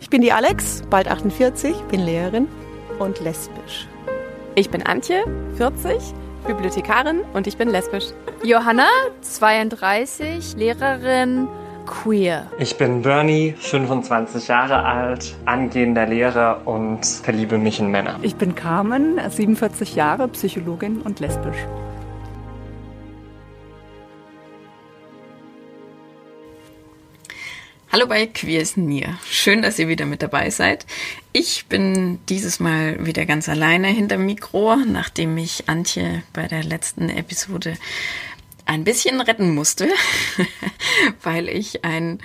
Ich bin die Alex, bald 48, bin Lehrerin und lesbisch. Ich bin Antje, 40, Bibliothekarin und ich bin lesbisch. Johanna, 32, Lehrerin, queer. Ich bin Bernie, 25 Jahre alt, angehender Lehrer und verliebe mich in Männer. Ich bin Carmen, 47 Jahre, Psychologin und lesbisch. Hallo bei Queer ist Nier. Schön, dass ihr wieder mit dabei seid. Ich bin dieses Mal wieder ganz alleine hinter Mikro, nachdem mich Antje bei der letzten Episode ein bisschen retten musste, weil ich einen,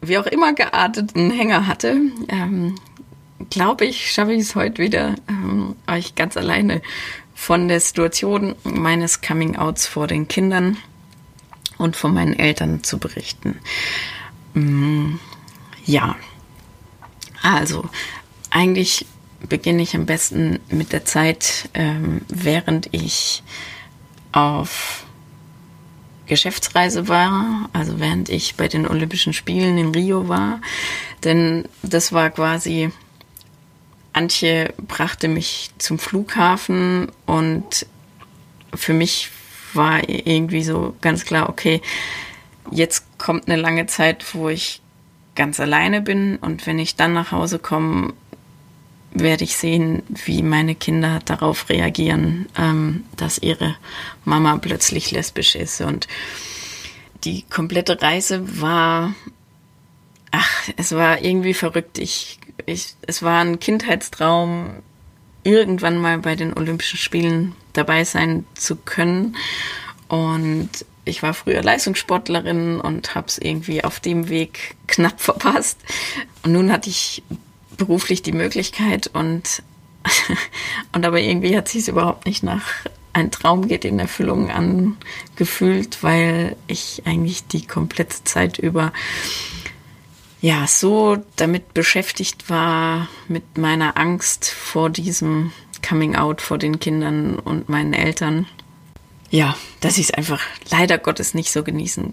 wie auch immer gearteten Hänger hatte. Ähm, Glaube ich, schaffe ich es heute wieder, ähm, euch ganz alleine von der Situation meines Coming-outs vor den Kindern und von meinen Eltern zu berichten. Ja, also eigentlich beginne ich am besten mit der Zeit, ähm, während ich auf Geschäftsreise war, also während ich bei den Olympischen Spielen in Rio war. Denn das war quasi, Antje brachte mich zum Flughafen und für mich war irgendwie so ganz klar, okay, jetzt kommt eine lange Zeit, wo ich ganz alleine bin und wenn ich dann nach Hause komme, werde ich sehen, wie meine Kinder darauf reagieren, ähm, dass ihre Mama plötzlich lesbisch ist. Und die komplette Reise war, ach, es war irgendwie verrückt. Ich, ich, es war ein Kindheitstraum, irgendwann mal bei den Olympischen Spielen dabei sein zu können. Und ich war früher Leistungssportlerin und habe es irgendwie auf dem Weg knapp verpasst. Und nun hatte ich beruflich die Möglichkeit und, und aber irgendwie hat sich es überhaupt nicht nach ein Traum geht in Erfüllung angefühlt, weil ich eigentlich die komplette Zeit über ja so damit beschäftigt war mit meiner Angst vor diesem Coming Out vor den Kindern und meinen Eltern. Ja, dass ich es einfach leider Gottes nicht so genießen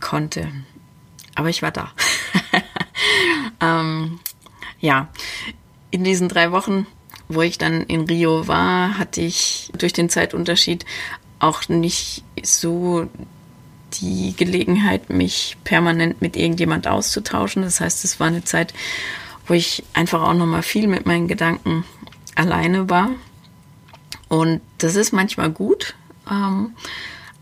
konnte. Aber ich war da. ähm, ja, in diesen drei Wochen, wo ich dann in Rio war, hatte ich durch den Zeitunterschied auch nicht so die Gelegenheit, mich permanent mit irgendjemand auszutauschen. Das heißt, es war eine Zeit, wo ich einfach auch noch mal viel mit meinen Gedanken alleine war. Und das ist manchmal gut, ähm,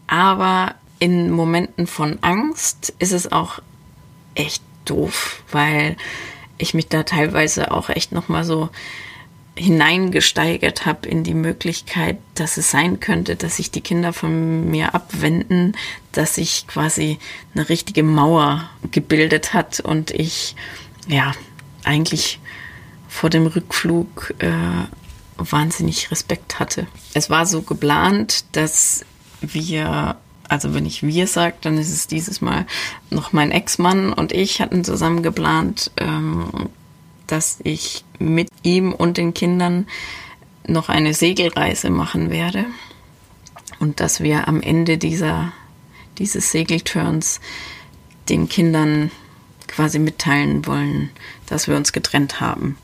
aber in Momenten von Angst ist es auch echt doof, weil ich mich da teilweise auch echt noch mal so hineingesteigert habe in die Möglichkeit, dass es sein könnte, dass sich die Kinder von mir abwenden, dass sich quasi eine richtige Mauer gebildet hat und ich ja eigentlich vor dem Rückflug äh, wahnsinnig Respekt hatte. Es war so geplant, dass wir also wenn ich wir sage, dann ist es dieses Mal noch mein Ex-Mann und ich hatten zusammen geplant, ähm, dass ich mit ihm und den Kindern noch eine Segelreise machen werde und dass wir am Ende dieser, dieses Segelturns den Kindern quasi mitteilen wollen, dass wir uns getrennt haben.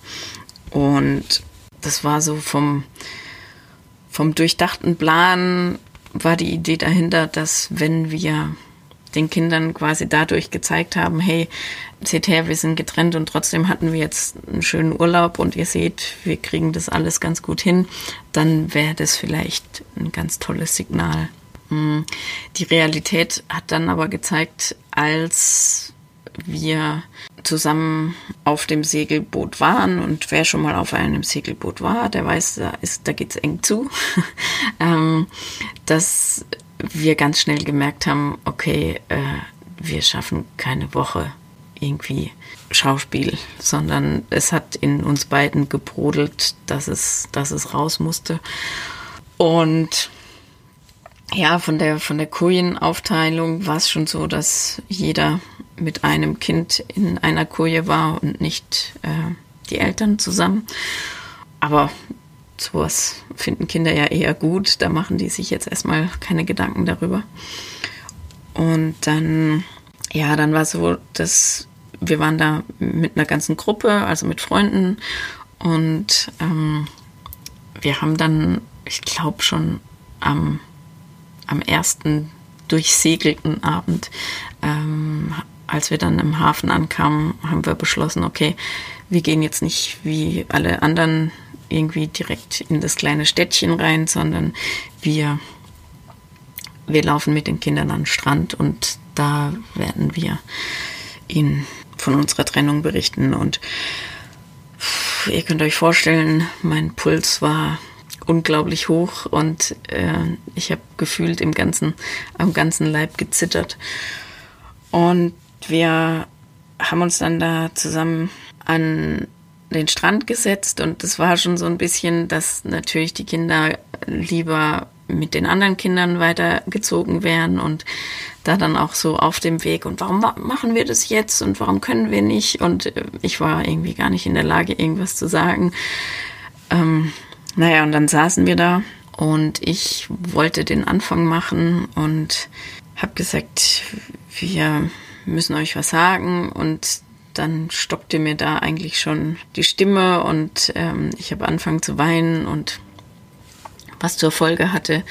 Und das war so vom, vom durchdachten Plan war die Idee dahinter, dass wenn wir den Kindern quasi dadurch gezeigt haben, hey, seht her, wir sind getrennt und trotzdem hatten wir jetzt einen schönen Urlaub und ihr seht, wir kriegen das alles ganz gut hin, dann wäre das vielleicht ein ganz tolles Signal. Hm. Die Realität hat dann aber gezeigt, als wir zusammen auf dem Segelboot waren und wer schon mal auf einem Segelboot war, der weiß, da ist, da geht's eng zu, ähm, dass wir ganz schnell gemerkt haben, okay, äh, wir schaffen keine Woche irgendwie Schauspiel, sondern es hat in uns beiden gebrodelt, dass es, dass es raus musste. Und ja, von der, von der Kojenaufteilung war es schon so, dass jeder mit einem Kind in einer Koje war und nicht äh, die Eltern zusammen. Aber sowas finden Kinder ja eher gut. Da machen die sich jetzt erstmal keine Gedanken darüber. Und dann, ja, dann war so, dass wir waren da mit einer ganzen Gruppe, also mit Freunden. Und ähm, wir haben dann, ich glaube schon am, am ersten durchsegelten Abend, ähm, als wir dann im Hafen ankamen, haben wir beschlossen, okay, wir gehen jetzt nicht wie alle anderen irgendwie direkt in das kleine Städtchen rein, sondern wir, wir laufen mit den Kindern an den Strand und da werden wir ihnen von unserer Trennung berichten. Und ihr könnt euch vorstellen, mein Puls war unglaublich hoch und äh, ich habe gefühlt im ganzen, am ganzen Leib gezittert. Und wir haben uns dann da zusammen an den Strand gesetzt und das war schon so ein bisschen, dass natürlich die Kinder lieber mit den anderen Kindern weitergezogen wären und da dann auch so auf dem Weg und warum machen wir das jetzt und warum können wir nicht und äh, ich war irgendwie gar nicht in der Lage irgendwas zu sagen. Ähm, naja, und dann saßen wir da und ich wollte den Anfang machen und habe gesagt, wir müssen euch was sagen und dann stockte mir da eigentlich schon die Stimme und ähm, ich habe angefangen zu weinen und was zur Folge hatte,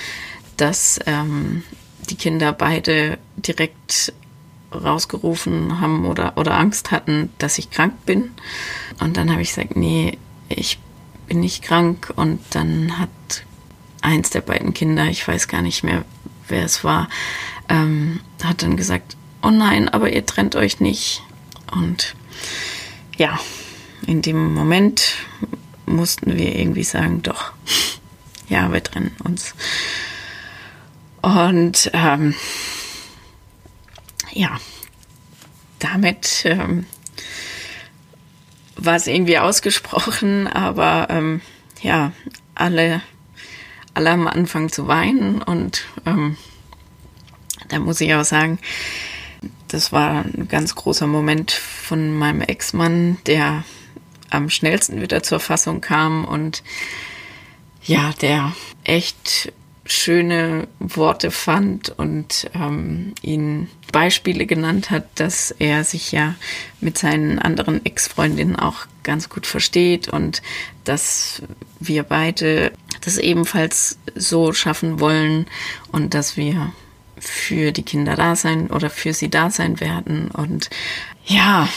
dass ähm, die Kinder beide direkt rausgerufen haben oder, oder Angst hatten, dass ich krank bin. Und dann habe ich gesagt, nee, ich bin nicht krank. Und dann hat eins der beiden Kinder, ich weiß gar nicht mehr, wer es war, ähm, hat dann gesagt, oh nein, aber ihr trennt euch nicht. Und ja, in dem Moment mussten wir irgendwie sagen, doch, ja, wir trennen uns. Und ähm, ja, damit ähm, war es irgendwie ausgesprochen, aber ähm, ja, alle, alle haben angefangen zu weinen und ähm, da muss ich auch sagen, das war ein ganz großer Moment von meinem Ex-Mann, der am schnellsten wieder zur Fassung kam und ja, der echt schöne Worte fand und ähm, ihn Beispiele genannt hat, dass er sich ja mit seinen anderen Ex-Freundinnen auch ganz gut versteht und dass wir beide das ebenfalls so schaffen wollen und dass wir für die Kinder da sein oder für sie da sein werden. Und ja,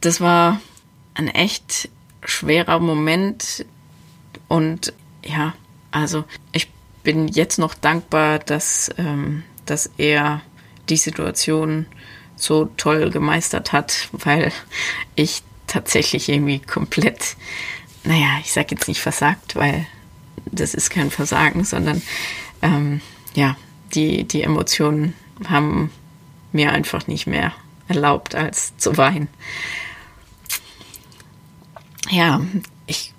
das war ein echt schwerer Moment. Und ja, also ich bin jetzt noch dankbar, dass, ähm, dass er die Situation so toll gemeistert hat, weil ich tatsächlich irgendwie komplett, naja, ich sage jetzt nicht versagt, weil das ist kein Versagen, sondern ähm, ja, die, die Emotionen haben mir einfach nicht mehr erlaubt, als zu weinen. Ja, ich,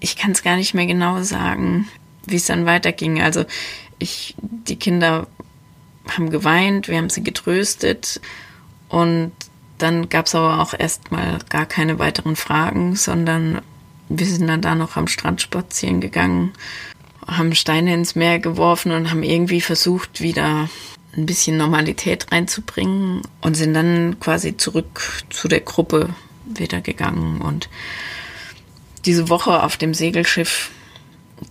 ich kann es gar nicht mehr genau sagen, wie es dann weiterging. Also ich, die Kinder haben geweint, wir haben sie getröstet und dann gab es aber auch erstmal gar keine weiteren Fragen, sondern wir sind dann da noch am Strand spazieren gegangen haben Steine ins Meer geworfen und haben irgendwie versucht, wieder ein bisschen Normalität reinzubringen und sind dann quasi zurück zu der Gruppe wieder gegangen. Und diese Woche auf dem Segelschiff,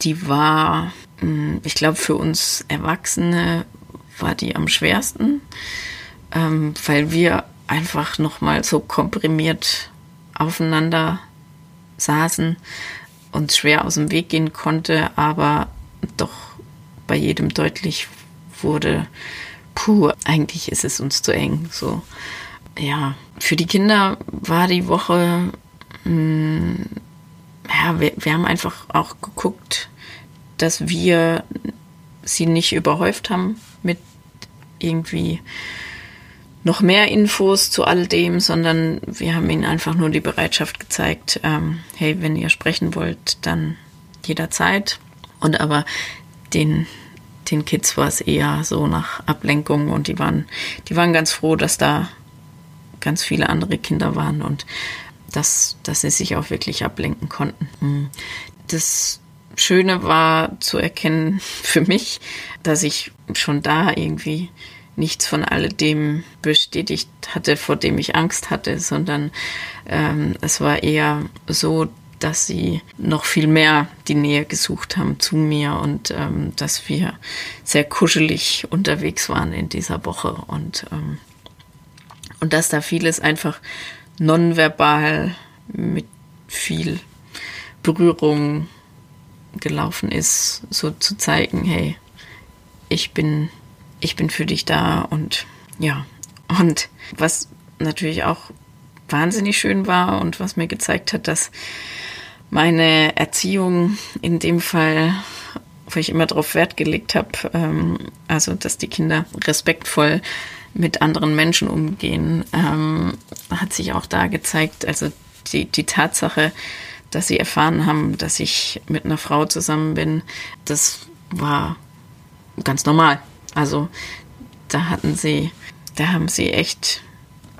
die war, hm, ich glaube, für uns Erwachsene war die am schwersten, ähm, weil wir einfach nochmal so komprimiert aufeinander saßen uns schwer aus dem Weg gehen konnte, aber doch bei jedem deutlich wurde, puh, eigentlich ist es uns zu eng. So, ja, für die Kinder war die Woche, mh, hm, ja, wir, wir haben einfach auch geguckt, dass wir sie nicht überhäuft haben mit irgendwie noch mehr Infos zu all dem, sondern wir haben ihnen einfach nur die Bereitschaft gezeigt, ähm, hey, wenn ihr sprechen wollt, dann jederzeit. Und aber den, den Kids war es eher so nach Ablenkung und die waren, die waren ganz froh, dass da ganz viele andere Kinder waren und dass, dass sie sich auch wirklich ablenken konnten. Mhm. Das Schöne war zu erkennen für mich, dass ich schon da irgendwie nichts von alledem bestätigt hatte, vor dem ich Angst hatte, sondern ähm, es war eher so, dass sie noch viel mehr die Nähe gesucht haben zu mir und ähm, dass wir sehr kuschelig unterwegs waren in dieser Woche und, ähm, und dass da vieles einfach nonverbal mit viel Berührung gelaufen ist, so zu zeigen, hey, ich bin, ich bin für dich da und ja. Und was natürlich auch wahnsinnig schön war und was mir gezeigt hat, dass meine Erziehung in dem Fall, wo ich immer darauf Wert gelegt habe, ähm, also dass die Kinder respektvoll mit anderen Menschen umgehen, ähm, hat sich auch da gezeigt. Also die, die Tatsache, dass sie erfahren haben, dass ich mit einer Frau zusammen bin, das war ganz normal. Also da hatten sie, da haben sie echt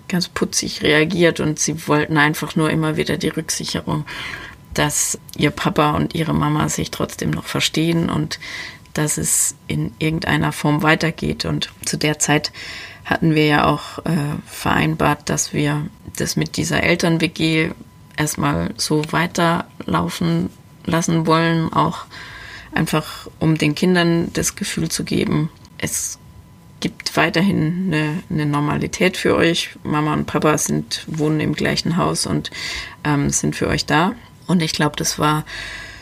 ganz putzig reagiert und sie wollten einfach nur immer wieder die Rücksicherung, dass ihr Papa und ihre Mama sich trotzdem noch verstehen und dass es in irgendeiner Form weitergeht. Und zu der Zeit hatten wir ja auch äh, vereinbart, dass wir das mit dieser Eltern-WG erstmal so weiterlaufen lassen wollen, auch einfach um den Kindern das Gefühl zu geben, es gibt weiterhin eine, eine Normalität für euch. Mama und Papa sind, wohnen im gleichen Haus und ähm, sind für euch da. Und ich glaube, das war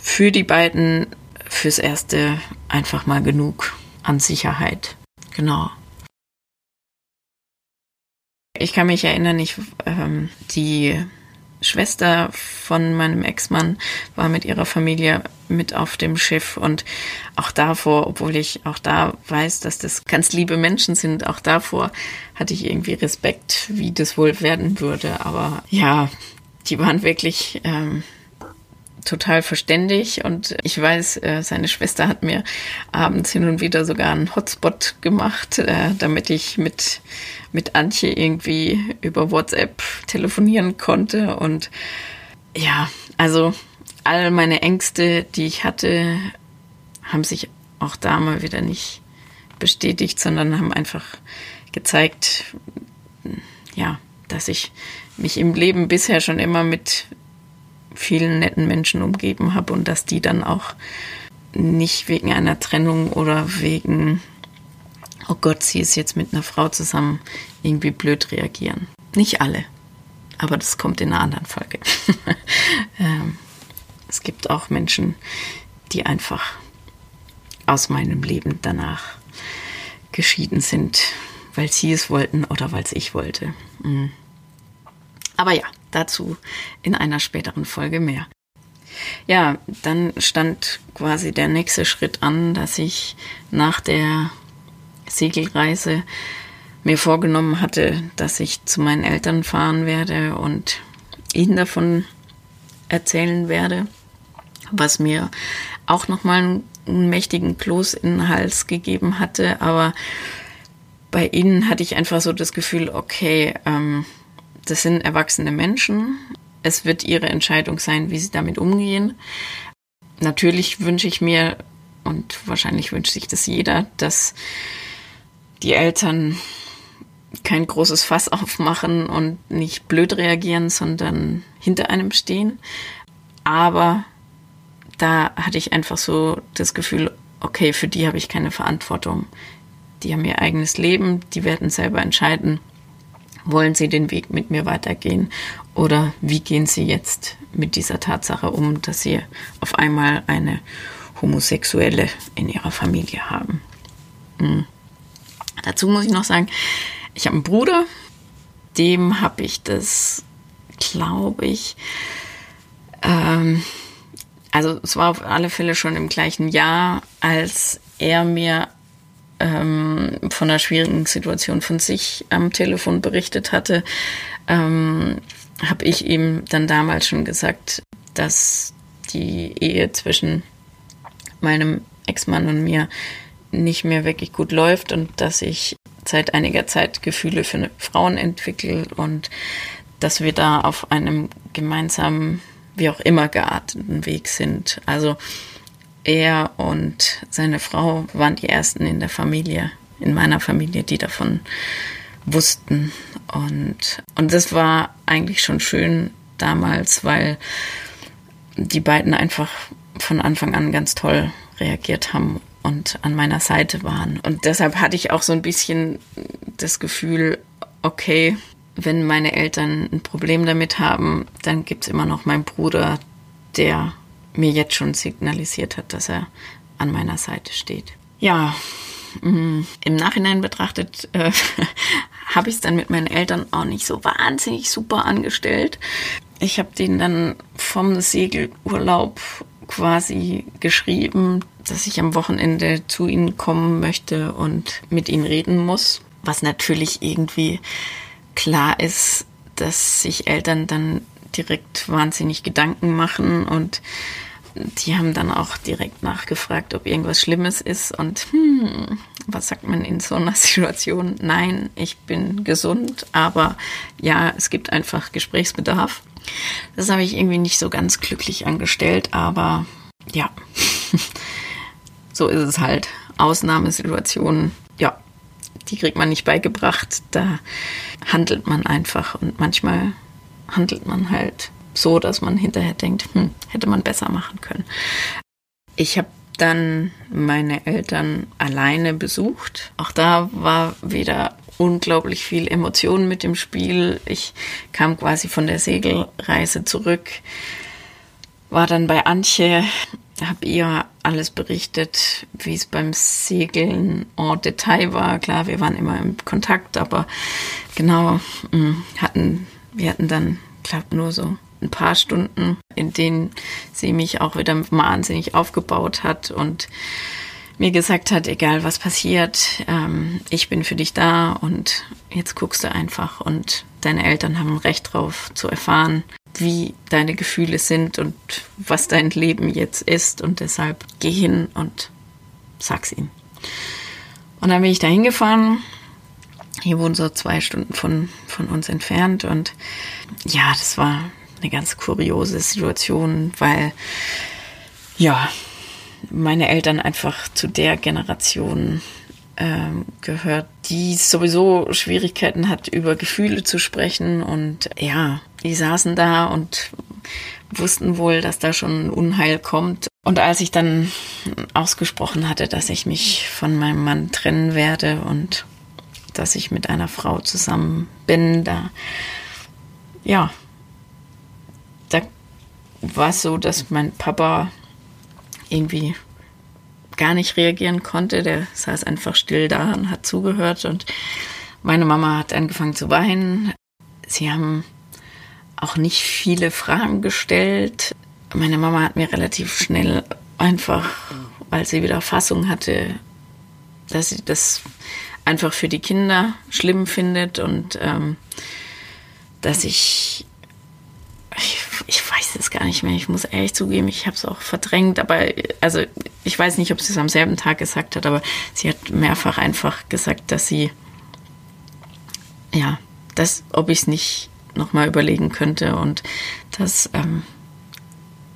für die beiden fürs Erste einfach mal genug an Sicherheit. Genau. Ich kann mich erinnern, ich, ähm, die Schwester von meinem Ex-Mann war mit ihrer Familie mit auf dem Schiff und auch davor, obwohl ich auch da weiß, dass das ganz liebe Menschen sind, auch davor hatte ich irgendwie Respekt, wie das wohl werden würde. Aber ja, die waren wirklich ähm, total verständig und ich weiß, äh, seine Schwester hat mir abends hin und wieder sogar einen Hotspot gemacht, äh, damit ich mit, mit Antje irgendwie über WhatsApp telefonieren konnte. Und ja, also all meine Ängste, die ich hatte, haben sich auch da mal wieder nicht bestätigt, sondern haben einfach gezeigt, ja, dass ich mich im Leben bisher schon immer mit vielen netten Menschen umgeben habe und dass die dann auch nicht wegen einer Trennung oder wegen, oh Gott, sie ist jetzt mit einer Frau zusammen, irgendwie blöd reagieren. Nicht alle, aber das kommt in einer anderen Folge. ähm, es gibt auch Menschen, die einfach aus meinem Leben danach geschieden sind, weil sie es wollten oder weil es ich wollte. Mhm. Aber ja, dazu in einer späteren Folge mehr. Ja, dann stand quasi der nächste Schritt an, dass ich nach der Segelreise mir vorgenommen hatte, dass ich zu meinen Eltern fahren werde und ihnen davon erzählen werde, was mir auch nochmal einen, mächtigen Kloß in den Hals gegeben hatte. Aber bei ihnen hatte ich einfach so das Gefühl, okay, ähm, das sind erwachsene Menschen. Es wird ihre Entscheidung sein, wie sie damit umgehen. Natürlich wünsche ich mir, und wahrscheinlich wünscht sich das jeder, dass die Eltern kein großes Fass aufmachen und nicht blöd reagieren, sondern hinter einem stehen. Aber da hatte ich einfach so das Gefühl, okay, für die habe ich keine Verantwortung. Die haben ihr eigenes Leben, die werden selber entscheiden, wollen Sie den Weg mit mir weitergehen oder wie gehen Sie jetzt mit dieser Tatsache um, dass Sie auf einmal eine Homosexuelle in Ihrer Familie haben? Mhm. Dazu muss ich noch sagen, ich habe einen Bruder, dem habe ich das, glaube ich, ähm, also es war auf alle Fälle schon im gleichen Jahr, als er mir ähm, von einer schwierigen Situation von sich am Telefon berichtet hatte, ähm, habe ich ihm dann damals schon gesagt, dass die Ehe zwischen meinem Ex-Mann und mir nicht mehr wirklich gut läuft und dass ich seit einiger Zeit Gefühle für Frauen entwickle und dass wir da auf einem gemeinsamen, wie auch immer gearteten Weg sind. Also er und seine Frau waren die ersten in der Familie, in meiner Familie, die davon wussten. Und, und das war eigentlich schon schön damals, weil die beiden einfach von Anfang an ganz toll reagiert haben und an meiner Seite waren. Und deshalb hatte ich auch so ein bisschen das Gefühl, okay, wenn meine Eltern ein Problem damit haben, dann gibt es immer noch meinen Bruder, der mir jetzt schon signalisiert hat, dass er an meiner Seite steht. Ja, mm, im Nachhinein betrachtet äh, habe ich es dann mit meinen Eltern auch nicht so wahnsinnig super angestellt. Ich habe denen dann vom Segelurlaub quasi geschrieben, dass ich am Wochenende zu ihnen kommen möchte und mit ihnen reden muss. Was natürlich irgendwie klar ist, dass sich Eltern dann direkt wahnsinnig Gedanken machen und die haben dann auch direkt nachgefragt, ob irgendwas Schlimmes ist und hm, was sagt man in so einer Situation? Nein, ich bin gesund, aber ja, es gibt einfach Gesprächsbedarf. Das habe ich irgendwie nicht so ganz glücklich angestellt, aber ja, so ist es halt. Ausnahmesituationen, ja, die kriegt man nicht beigebracht. Da handelt man einfach und manchmal handelt man halt so, dass man hinterher denkt, hm, hätte man besser machen können. Ich habe dann meine Eltern alleine besucht. Auch da war wieder unglaublich viel Emotion mit dem Spiel. Ich kam quasi von der Segelreise zurück, war dann bei Antje, habe ihr alles berichtet, wie es beim Segeln en Detail war. Klar, wir waren immer im Kontakt, aber genau hm, hatten wir hatten dann, glaube nur so ein paar Stunden, in denen sie mich auch wieder wahnsinnig aufgebaut hat und mir gesagt hat, egal was passiert, ähm, ich bin für dich da und jetzt guckst du einfach und deine Eltern haben Recht drauf zu erfahren, wie deine Gefühle sind und was dein Leben jetzt ist und deshalb geh hin und sag's ihm. Und dann bin ich da hingefahren. Hier wohnen so zwei Stunden von, von uns entfernt und ja, das war eine ganz kuriose Situation, weil ja, meine Eltern einfach zu der Generation ähm, gehört, die sowieso Schwierigkeiten hat, über Gefühle zu sprechen. Und ja, die saßen da und wussten wohl, dass da schon Unheil kommt. Und als ich dann ausgesprochen hatte, dass ich mich von meinem Mann trennen werde und dass ich mit einer Frau zusammen bin, da, ja, da war es so, dass mein Papa irgendwie gar nicht reagieren konnte. Der saß einfach still da und hat zugehört und meine Mama hat angefangen zu weinen. Sie haben auch nicht viele Fragen gestellt. Meine Mama hat mir relativ schnell einfach, weil sie wieder Fassung hatte, dass sie das einfach für die Kinder schlimm findet und ähm, dass ich ich, ich weiß es gar nicht mehr. Ich muss ehrlich zugeben, ich habe es auch verdrängt. Aber also ich weiß nicht, ob sie es am selben Tag gesagt hat, aber sie hat mehrfach einfach gesagt, dass sie ja, dass ob ich es nicht nochmal überlegen könnte und dass ähm,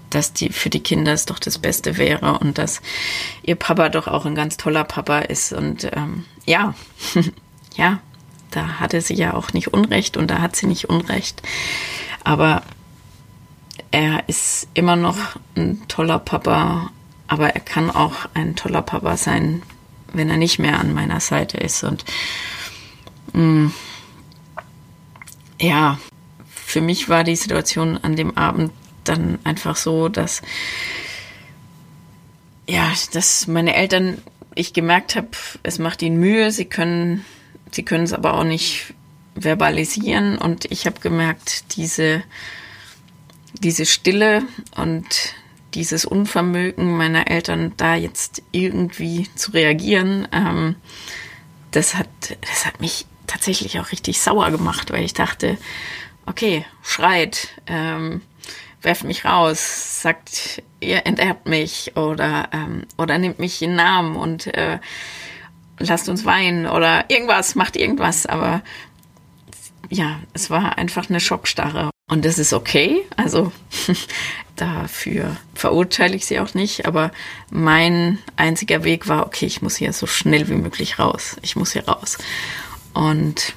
dass die für die Kinder es doch das Beste wäre und dass ihr Papa doch auch ein ganz toller Papa ist und ähm, ja, ja, da hatte sie ja auch nicht Unrecht und da hat sie nicht Unrecht. Aber er ist immer noch ein toller Papa, aber er kann auch ein toller Papa sein, wenn er nicht mehr an meiner Seite ist. Und mh, mm, ja, für mich war die Situation an dem Abend dann einfach so, dass ja, dass meine Eltern, ich gemerkt habe, es macht ihnen Mühe, sie können, sie können es aber auch nicht verbalisieren. Und ich habe gemerkt, diese diese Stille und dieses Unvermögen meiner Eltern, da jetzt irgendwie zu reagieren, ähm, das hat, das hat mich tatsächlich auch richtig sauer gemacht, weil ich dachte, okay, schreit, ähm, werft mich raus, sagt, ihr enterbt mich oder, ähm, oder nimmt mich in Namen und äh, lasst uns weinen oder irgendwas, macht irgendwas, aber ja, es war einfach eine Schockstarre. Und das ist okay. Also dafür verurteile ich sie auch nicht. Aber mein einziger Weg war, okay, ich muss hier so schnell wie möglich raus. Ich muss hier raus. Und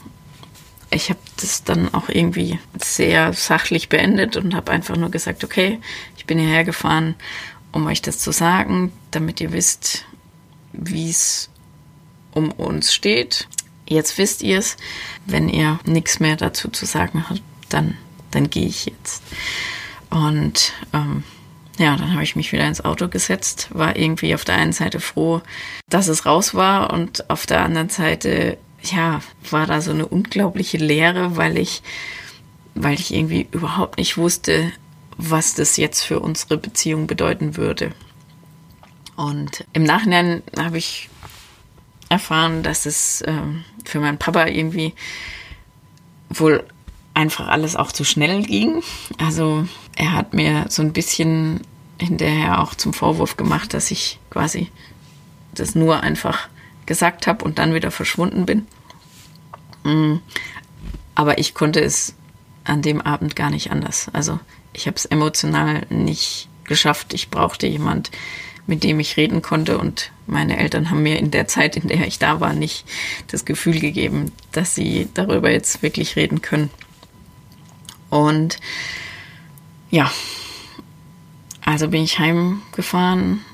ich habe das dann auch irgendwie sehr sachlich beendet und habe einfach nur gesagt, okay, ich bin hierher gefahren, um euch das zu sagen, damit ihr wisst, wie es um uns steht. Jetzt wisst ihr es. Wenn ihr nichts mehr dazu zu sagen habt, dann dann gehe ich jetzt. Und ähm, ja, dann habe ich mich wieder ins Auto gesetzt, war irgendwie auf der einen Seite froh, dass es raus war und auf der anderen Seite, ja, war da so eine unglaubliche Leere, weil ich, weil ich irgendwie überhaupt nicht wusste, was das jetzt für unsere Beziehung bedeuten würde. Und im Nachhinein habe ich erfahren, dass es ähm, für meinen Papa irgendwie wohl einfach alles auch zu schnell ging. Also er hat mir so ein bisschen hinterher auch zum Vorwurf gemacht, dass ich quasi das nur einfach gesagt habe und dann wieder verschwunden bin. Mm. Aber ich konnte es an dem Abend gar nicht anders. Also ich habe es emotional nicht geschafft. Ich brauchte jemand, mit dem ich reden konnte und meine Eltern haben mir in der Zeit, in der ich da war, nicht das Gefühl gegeben, dass sie darüber jetzt wirklich reden können. Und ja, also bin ich heimgefahren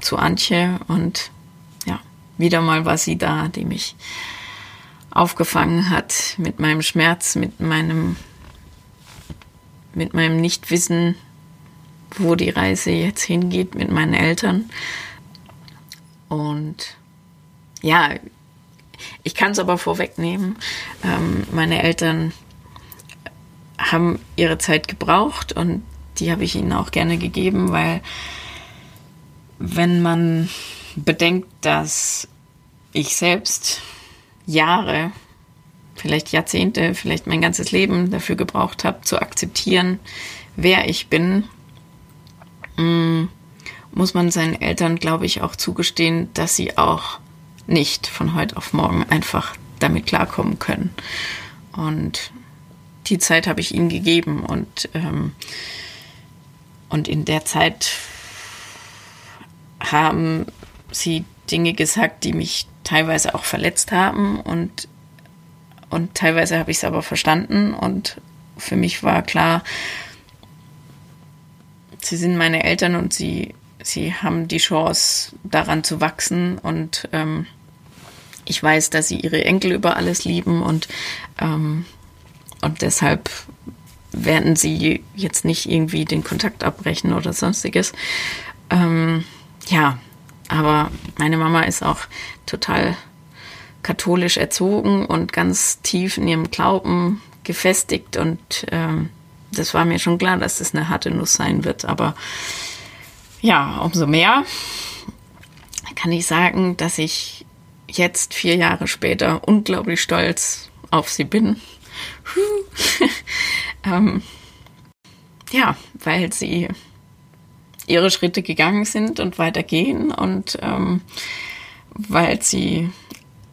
zu Antje und wieder mal war sie da, die mich aufgefangen hat mit meinem Schmerz, mit meinem, mit meinem Nichtwissen, wo die Reise jetzt hingeht mit meinen Eltern. Und ja, ich kann es aber vorwegnehmen. Ähm, meine Eltern haben ihre Zeit gebraucht und die habe ich ihnen auch gerne gegeben, weil wenn man bedenkt, dass ich selbst Jahre, vielleicht Jahrzehnte, vielleicht mein ganzes Leben dafür gebraucht habe, zu akzeptieren, wer ich bin, mm, muss man seinen Eltern, glaube ich, auch zugestehen, dass sie auch nicht von heute auf morgen einfach damit klarkommen können. Und die Zeit habe ich ihnen gegeben und, ähm, und in der Zeit haben sie Dinge gesagt, die mich teilweise auch verletzt haben und, und teilweise habe ich es aber verstanden und für mich war klar, sie sind meine Eltern und sie, sie haben die Chance daran zu wachsen und ähm, ich weiß, dass sie ihre Enkel über alles lieben und ähm, und deshalb werden sie jetzt nicht irgendwie den Kontakt abbrechen oder sonstiges. Ähm, ja, aber meine Mama ist auch total katholisch erzogen und ganz tief in ihrem Glauben gefestigt und ähm, das war mir schon klar, dass das eine harte Nuss sein wird. Aber ja, umso mehr kann ich sagen, dass ich jetzt vier Jahre später unglaublich stolz auf sie bin ähm, ja, weil sie ihre Schritte gegangen sind und weitergehen und ähm, weil sie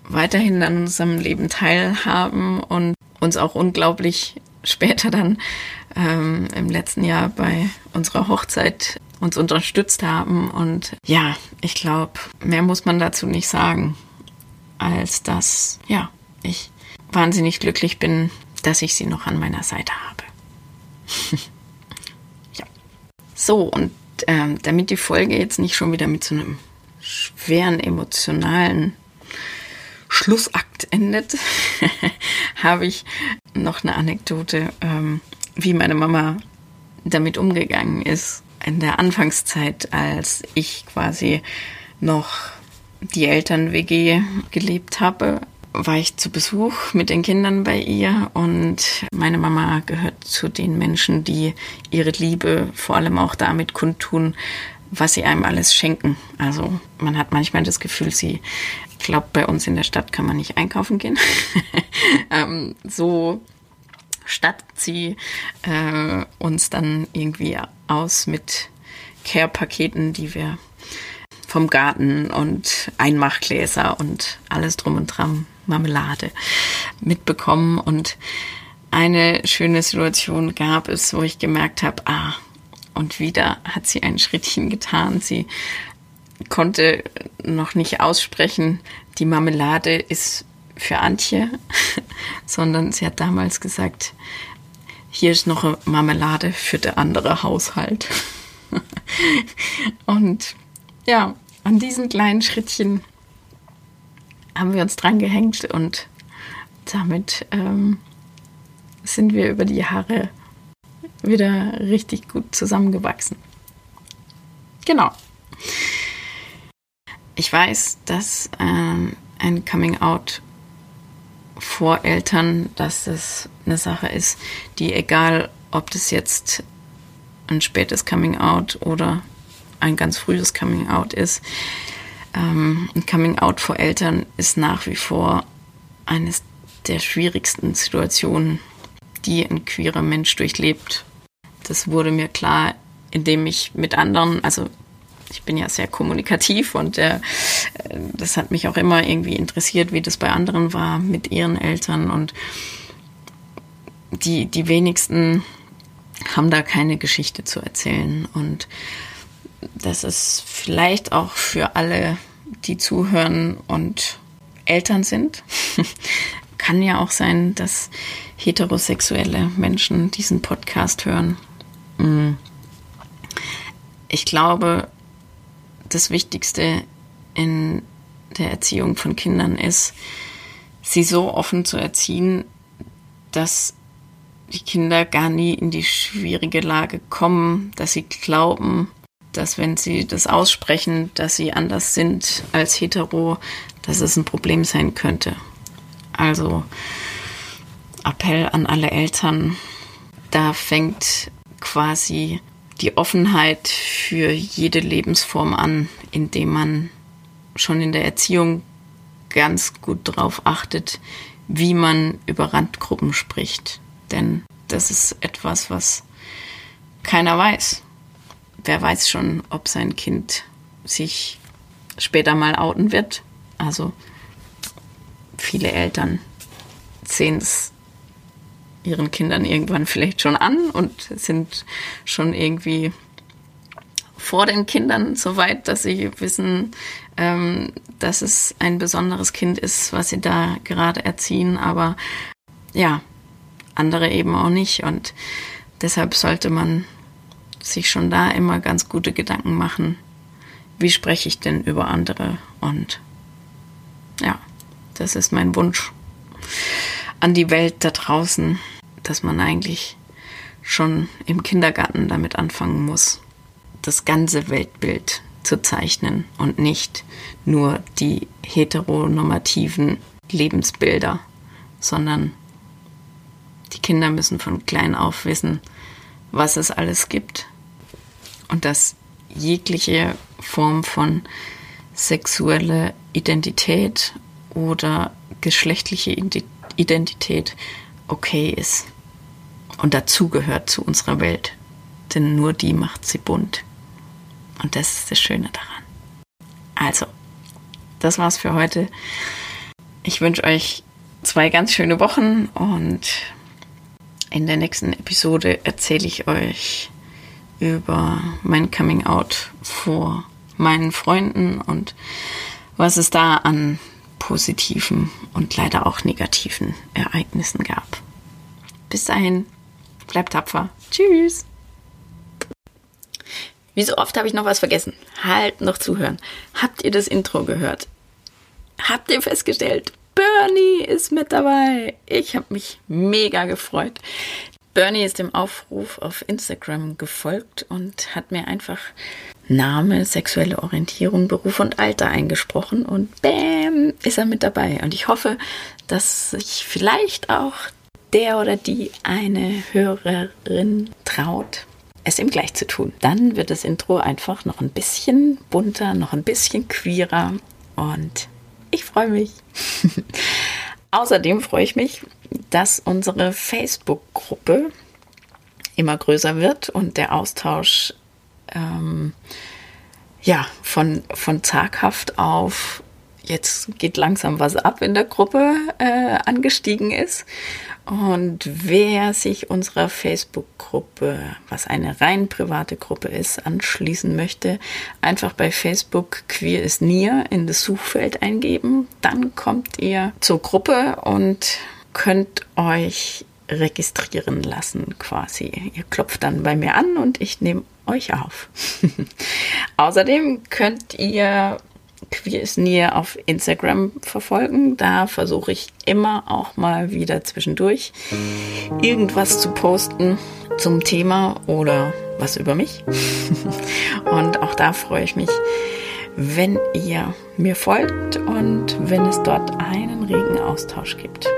weiterhin an unserem Leben teilhaben und uns auch unglaublich später dann ähm, im letzten Jahr bei unserer Hochzeit uns unterstützt haben. Und ja, ich glaube, mehr muss man dazu nicht sagen, als dass, ja, ich wahnsinnig glücklich bin, dass ich sie noch an meiner Seite habe. ja. So, und ähm, damit die Folge jetzt nicht schon wieder mit so einem schweren emotionalen Schlussakt endet, habe ich noch eine Anekdote, ähm, wie meine Mama damit umgegangen ist in der Anfangszeit, als ich quasi noch die Eltern-WG gelebt habe war ich zu Besuch mit den Kindern bei ihr und meine Mama gehört zu den Menschen, die ihre Liebe vor allem auch damit kundtun, was sie einem alles schenken. Also man hat manchmal das Gefühl, sie glaubt, bei uns in der Stadt kann man nicht einkaufen gehen. ähm, so stattet sie äh, uns dann irgendwie aus mit Care-Paketen, die wir vom Garten und Einmachgläser und alles drum und dran Marmelade mitbekommen. Und eine schöne Situation gab es, wo ich gemerkt habe, ah, und wieder hat sie ein Schrittchen getan. Sie konnte noch nicht aussprechen, die Marmelade ist für Antje, sondern sie hat damals gesagt, hier ist noch eine Marmelade für der andere Haushalt. und ja, an diesen kleinen Schrittchen haben wir uns dran gehängt und damit ähm, sind wir über die Jahre wieder richtig gut zusammengewachsen. Genau. Ich weiß, dass ähm, ein Coming Out vor Eltern, dass es eine Sache ist, die egal, ob das jetzt ein spätes Coming Out oder ein ganz frühes Coming Out ist, ähm, ein Coming Out vor Eltern ist nach wie vor eines der schwierigsten Situationen, die ein queerer Mensch durchlebt. Das wurde mir klar, indem ich mit anderen, also ich bin ja sehr kommunikativ und äh, das hat mich auch immer irgendwie interessiert, wie das bei anderen war mit ihren Eltern und die, die wenigsten haben da keine Geschichte zu erzählen und das ist vielleicht auch für alle, die zuhören und Eltern sind. Kann ja auch sein, dass heterosexuelle Menschen diesen Podcast hören. Mm. Ich glaube, das Wichtigste in der Erziehung von Kindern ist, sie so offen zu erziehen, dass die Kinder gar nie in die schwierige Lage kommen, dass sie glauben, dass wenn sie das aussprechen, dass sie anders sind als hetero, dass es ein Problem sein könnte. Also Appell an alle Eltern, da fängt quasi die Offenheit für jede Lebensform an, indem man schon in der Erziehung ganz gut darauf achtet, wie man über Randgruppen spricht. Denn das ist etwas, was keiner weiß. Wer weiß schon, ob sein Kind sich später mal outen wird. Also viele Eltern sehen es ihren Kindern irgendwann vielleicht schon an und sind schon irgendwie vor den Kindern so weit, dass sie wissen, ähm, dass es ein besonderes Kind ist, was sie da gerade erziehen. Aber ja, andere eben auch nicht. Und deshalb sollte man sich schon da immer ganz gute Gedanken machen, wie spreche ich denn über andere? Und ja, das ist mein Wunsch an die Welt da draußen, dass man eigentlich schon im Kindergarten damit anfangen muss, das ganze Weltbild zu zeichnen und nicht nur die heteronormativen Lebensbilder, sondern die Kinder müssen von klein auf wissen, was es alles gibt und dass jegliche Form von sexuelle Identität oder geschlechtliche Identität okay ist und dazugehört zu unserer Welt. Denn nur die macht sie bunt. Und das ist das Schöne daran. Also, das war's für heute. Ich wünsche euch zwei ganz schöne Wochen und in der nächsten Episode erzähle ich euch über mein Coming Out vor meinen Freunden und was es da an positiven und leider auch negativen Ereignissen gab. Bis dahin, bleibt tapfer. Tschüss. Wie so oft habe ich noch was vergessen. Halt noch zuhören. Habt ihr das Intro gehört? Habt ihr festgestellt, Bernie ist mit dabei? Ich habe mich mega gefreut. Bernie ist dem Aufruf auf Instagram gefolgt und hat mir einfach Name, sexuelle Orientierung, Beruf und Alter eingesprochen und bam, ist er mit dabei. Und ich hoffe, dass sich vielleicht auch der oder die eine Hörerin traut, es ihm gleich zu tun. Dann wird das Intro einfach noch ein bisschen bunter, noch ein bisschen queerer und ich freue mich. Außerdem freue ich mich, dass unsere Facebook-Gruppe immer größer wird und der Austausch ähm, ja, von, von zaghaft auf jetzt geht langsam was ab in der Gruppe äh, angestiegen ist. Und wer sich unserer Facebook-Gruppe, was eine rein private Gruppe ist, anschließen möchte, einfach bei Facebook Queer ist Nier in das Suchfeld eingeben. Dann kommt ihr zur Gruppe und könnt euch registrieren lassen quasi. Ihr klopft dann bei mir an und ich nehme euch auf. Außerdem könnt ihr Queer ist Nähe auf Instagram verfolgen. Da versuche ich immer auch mal wieder zwischendurch irgendwas zu posten zum Thema oder was über mich. Und auch da freue ich mich, wenn ihr mir folgt und wenn es dort einen regen Austausch gibt.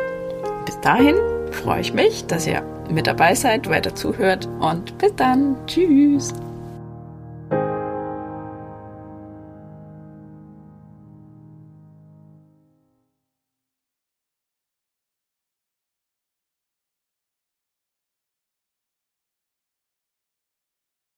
Bis dahin freue ich mich, dass ihr mit dabei seid, weiter zuhört und bis dann. Tschüss.